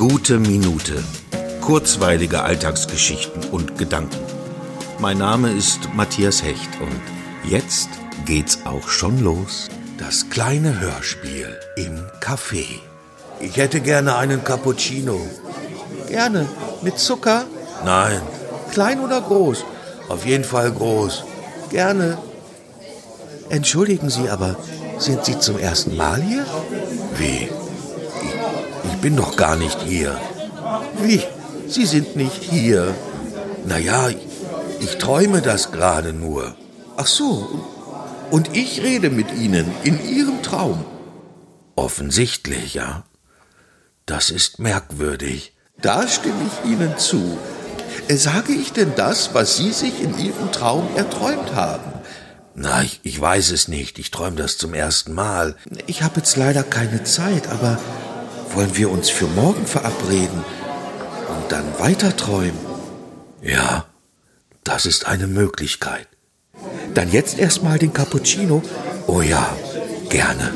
Gute Minute. Kurzweilige Alltagsgeschichten und Gedanken. Mein Name ist Matthias Hecht und jetzt geht's auch schon los. Das kleine Hörspiel im Café. Ich hätte gerne einen Cappuccino. Gerne. Mit Zucker? Nein. Klein oder groß? Auf jeden Fall groß. Gerne. Entschuldigen Sie aber, sind Sie zum ersten Mal hier? Wie? Bin doch gar nicht hier. Wie? Sie sind nicht hier. Naja, ich träume das gerade nur. Ach so. Und ich rede mit Ihnen in Ihrem Traum. Offensichtlich, ja. Das ist merkwürdig. Da stimme ich Ihnen zu. Sage ich denn das, was Sie sich in Ihrem Traum erträumt haben? Na, ich, ich weiß es nicht. Ich träume das zum ersten Mal. Ich habe jetzt leider keine Zeit, aber wollen wir uns für morgen verabreden und dann weiter träumen? Ja, das ist eine Möglichkeit. Dann jetzt erstmal den Cappuccino. Oh ja, gerne.